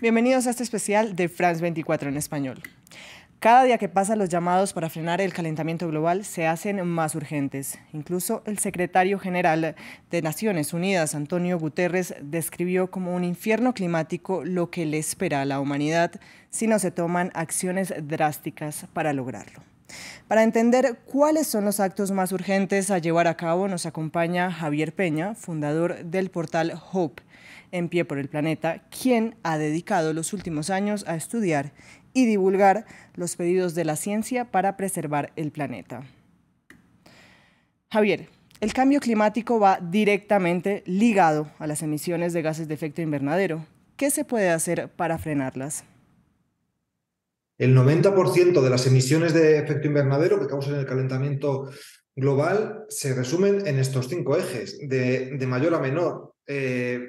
Bienvenidos a este especial de France 24 en español. Cada día que pasa los llamados para frenar el calentamiento global se hacen más urgentes. Incluso el secretario general de Naciones Unidas, Antonio Guterres, describió como un infierno climático lo que le espera a la humanidad si no se toman acciones drásticas para lograrlo. Para entender cuáles son los actos más urgentes a llevar a cabo, nos acompaña Javier Peña, fundador del portal Hope en pie por el planeta, quien ha dedicado los últimos años a estudiar y divulgar los pedidos de la ciencia para preservar el planeta. Javier, el cambio climático va directamente ligado a las emisiones de gases de efecto invernadero. ¿Qué se puede hacer para frenarlas? El 90% de las emisiones de efecto invernadero que causan el calentamiento global se resumen en estos cinco ejes, de, mayor a menor. Eh,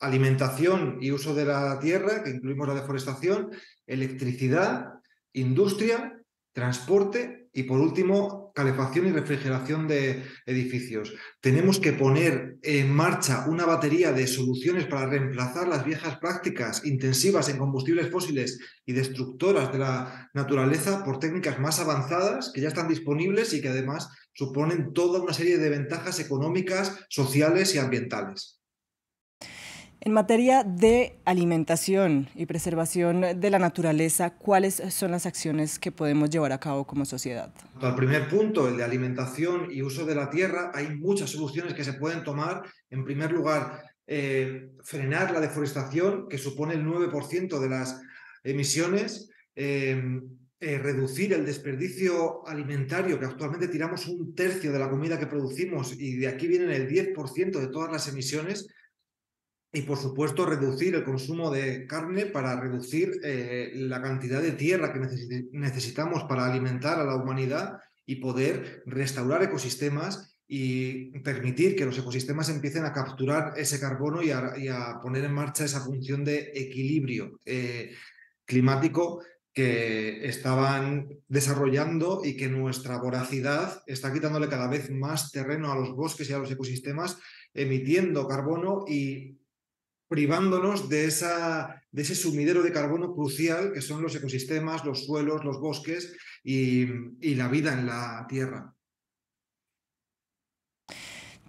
alimentación y uso de la tierra, que incluimos la deforestación, electricidad, industria, transporte y por último calefacción y refrigeración de edificios. Tenemos que poner en marcha una batería de soluciones para reemplazar las viejas prácticas intensivas en combustibles fósiles y destructoras de la naturaleza por técnicas más avanzadas que ya están disponibles y que además suponen toda una serie de ventajas económicas, sociales y ambientales. En materia de alimentación y preservación de la naturaleza, ¿cuáles son las acciones que podemos llevar a cabo como sociedad? Al primer punto, el de alimentación y uso de la tierra, hay muchas soluciones que se pueden tomar. En primer lugar, eh, frenar la deforestación, que supone el 9% de las emisiones. Em, eh, reducir el desperdicio alimentario, que actualmente tiramos un tercio de la comida que producimos y de aquí vienen el 10% de todas las emisiones y por supuesto reducir el consumo de carne para reducir eh, la cantidad de tierra que necesitamos para alimentar a la humanidad y poder restaurar ecosistemas y permitir que los ecosistemas empiecen a capturar ese carbono y a, poner en marcha esa función de equilibrio eh, climático que estaban desarrollando y que nuestra voracidad está quitándole cada vez más terreno a los bosques y a los ecosistemas, emitiendo carbono y privándonos de, esa, de ese sumidero de carbono crucial que son los ecosistemas, los suelos, los bosques y, la vida en la Tierra.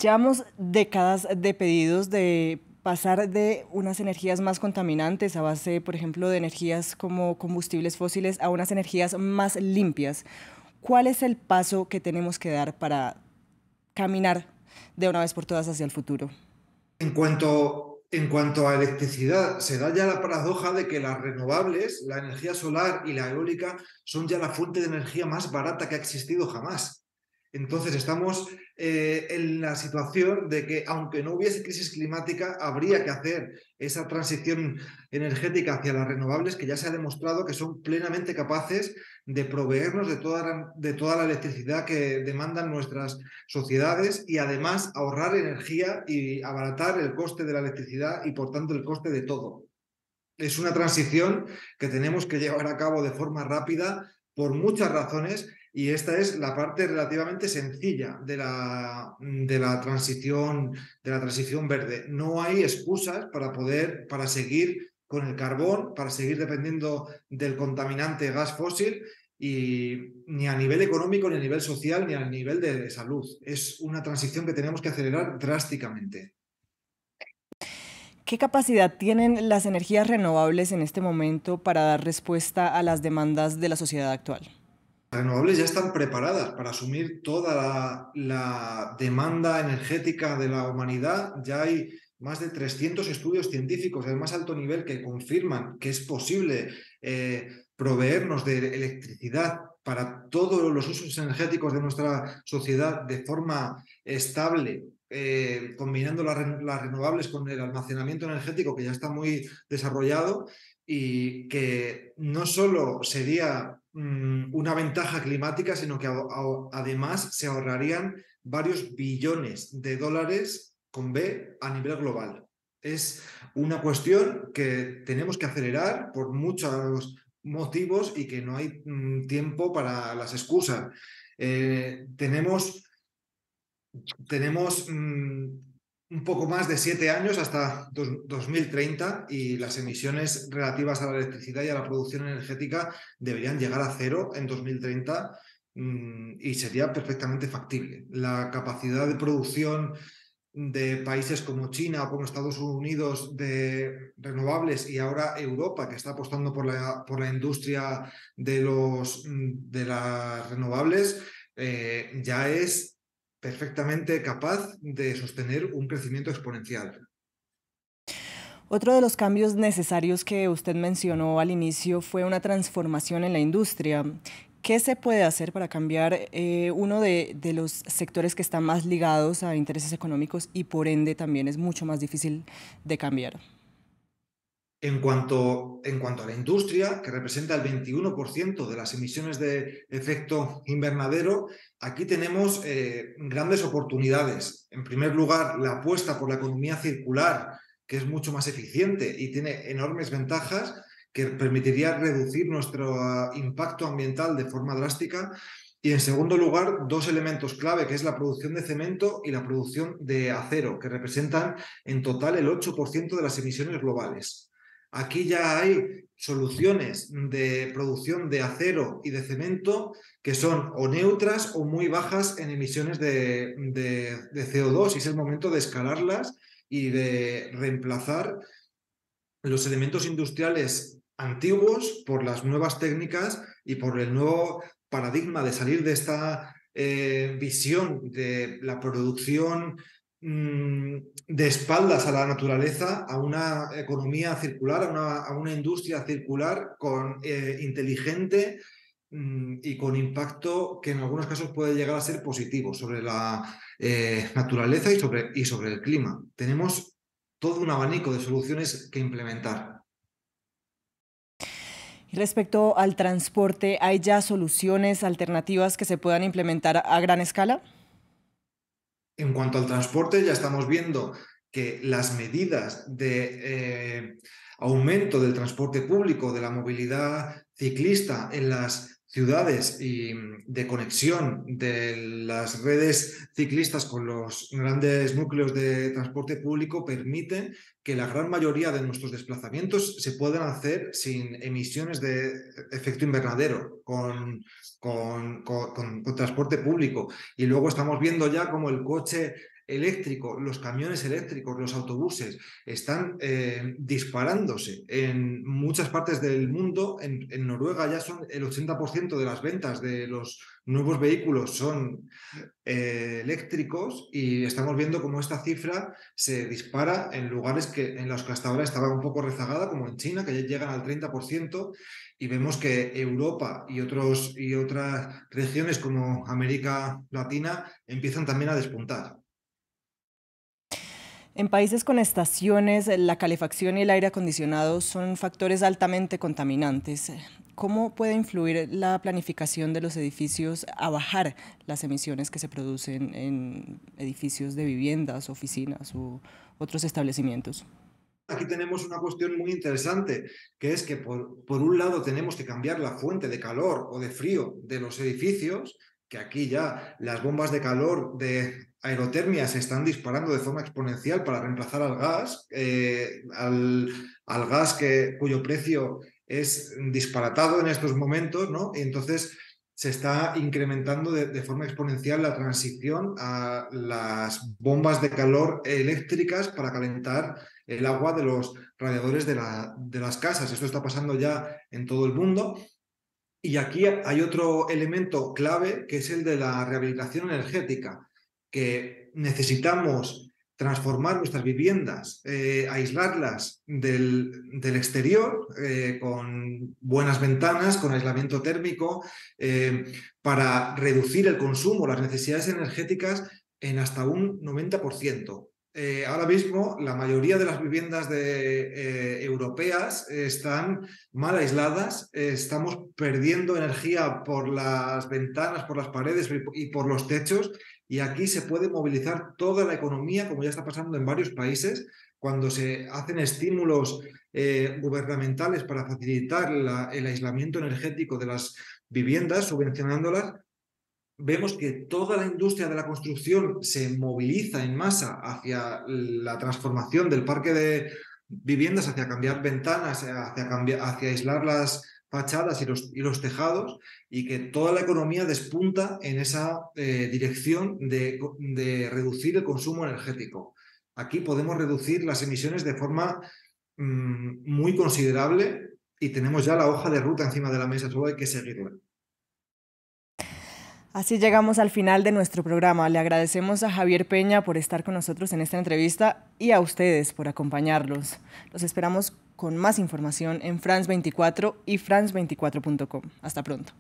Llevamos décadas de pedidos de pasar de unas energías más contaminantes a base, por ejemplo, de energías como combustibles fósiles a unas energías más limpias. ¿Cuál es el paso que tenemos que dar para caminar de una vez por todas hacia el futuro? En cuanto en cuanto a electricidad, se da ya la paradoja de que las renovables, la energía solar y la eólica, son ya la fuente de energía más barata que ha existido jamás. Entonces estamos eh, en la situación de que aunque no hubiese crisis climática, habría que hacer esa transición energética hacia las renovables que ya se ha demostrado que son plenamente capaces de proveernos de toda, de toda la electricidad que demandan nuestras sociedades y además ahorrar energía y abaratar el coste de la electricidad y por tanto el coste de todo. Es una transición que tenemos que llevar a cabo de forma rápida por muchas razones y esta es la parte relativamente sencilla de la, de la, transición, de la transición verde. No hay excusas para poder, para seguir con el carbón para seguir dependiendo del contaminante gas fósil y ni a nivel económico, ni a nivel social, ni a nivel de salud. Es una transición que tenemos que acelerar drásticamente. ¿Qué capacidad tienen las energías renovables en este momento para dar respuesta a las demandas de la sociedad actual? Renovables ya están preparadas para asumir toda la, demanda energética de la humanidad. Ya hay más de 300 estudios científicos de más alto nivel que confirman que es posible eh, proveernos de electricidad para todos los usos energéticos de nuestra sociedad de forma estable, eh, combinando las, renovables con el almacenamiento energético que ya está muy desarrollado y que no solo sería una ventaja climática, sino que además se ahorrarían varios billones de dólares con B a nivel global. Es una cuestión que tenemos que acelerar por muchos motivos y que no hay mm, tiempo para las excusas. Eh, tenemos tenemos mm, un poco más de siete años hasta 2030 y las emisiones relativas a la electricidad y a la producción energética deberían llegar a cero en 2030 mm, y sería perfectamente factible. La capacidad de producción de países como China o como Estados Unidos de renovables y ahora Europa que está apostando por la, por la industria de, los, de las renovables eh, ya es perfectamente capaz de sostener un crecimiento exponencial. Otro de los cambios necesarios que usted mencionó al inicio fue una transformación en la industria. ¿Qué se puede hacer para cambiar eh, uno de, de, los sectores que están más ligados a intereses económicos y por ende también es mucho más difícil de cambiar? En cuanto, en cuanto a la industria, que representa el 21% de las emisiones de efecto invernadero, aquí tenemos eh, grandes oportunidades. En primer lugar, la apuesta por la economía circular, que es mucho más eficiente y tiene enormes ventajas que permitiría reducir nuestro ah, impacto ambiental de forma drástica. Y en segundo lugar, dos elementos clave, que es la producción de cemento y la producción de acero, que representan en total el 8% de las emisiones globales. Aquí ya hay soluciones de producción de acero y de cemento que son o neutras o muy bajas en emisiones de, CO2 y es el momento de escalarlas y de reemplazar los elementos industriales antiguos por las nuevas técnicas y por el nuevo paradigma de salir de esta eh, visión de la producción de espaldas a la naturaleza, a una economía circular, a una, a una industria circular con, eh, inteligente mm, y con impacto que en algunos casos puede llegar a ser positivo sobre la eh, naturaleza y sobre, y sobre el clima. Tenemos todo un abanico de soluciones que implementar. Respecto al transporte, ¿hay ya soluciones alternativas que se puedan implementar a gran escala? En cuanto al transporte, ya estamos viendo que las medidas de eh, aumento del transporte público, de la movilidad ciclista en las ciudades y de conexión de las redes ciclistas con los grandes núcleos de transporte público permiten que la gran mayoría de nuestros desplazamientos se puedan hacer sin emisiones de efecto invernadero, con, con, con, con transporte público. Y luego estamos viendo ya como el coche eléctrico, los camiones eléctricos, los autobuses están eh, disparándose en muchas partes del mundo. En, Noruega ya son el 80% de las ventas de los nuevos vehículos son eh, eléctricos y estamos viendo cómo esta cifra se dispara en lugares que, en los que hasta ahora estaba un poco rezagada, como en China, que ya llegan al 30%. Y vemos que Europa y, otros, y otras regiones como América Latina empiezan también a despuntar. En países con estaciones, la calefacción y el aire acondicionado son factores altamente contaminantes. ¿Cómo puede influir la planificación de los edificios a bajar las emisiones que se producen en edificios de viviendas, oficinas u otros establecimientos? Aquí tenemos una cuestión muy interesante, que es que por, por un lado tenemos que cambiar la fuente de calor o de frío de los edificios, que aquí ya las bombas de calor de aerotermia se están disparando de forma exponencial para reemplazar al gas, eh, al, gas que, cuyo precio es disparatado en estos momentos, ¿no? Y entonces se está incrementando de, forma exponencial la transición a las bombas de calor eléctricas para calentar el agua de los radiadores de, la, de las casas. Esto está pasando ya en todo el mundo. Y aquí hay otro elemento clave que es el de la rehabilitación energética que necesitamos transformar nuestras viviendas, eh, aislarlas del, exterior eh, con buenas ventanas, con aislamiento térmico, eh, para reducir el consumo, las necesidades energéticas en hasta un 90%. Ahora mismo la mayoría de las viviendas de, europeas están mal aisladas, estamos perdiendo energía por las ventanas, por las paredes y por los techos y aquí se puede movilizar toda la economía, como ya está pasando en varios países, cuando se hacen estímulos eh, gubernamentales para facilitar el aislamiento energético de las viviendas, subvencionándolas, vemos que toda la industria de la construcción se moviliza en masa hacia la transformación del parque de viviendas, hacia cambiar ventanas, hacia, cambiar, hacia aislar las fachadas y los, y los, tejados, y que toda la economía despunta en esa eh, dirección de, de, reducir el consumo energético. Aquí podemos reducir las emisiones de forma mmm, muy considerable y tenemos ya la hoja de ruta encima de la mesa, solo hay que seguirla. Así llegamos al final de nuestro programa. Le agradecemos a Javier Peña por estar con nosotros en esta entrevista y a ustedes por acompañarlos. Los esperamos con más información en France24 y france24.com. Hasta pronto.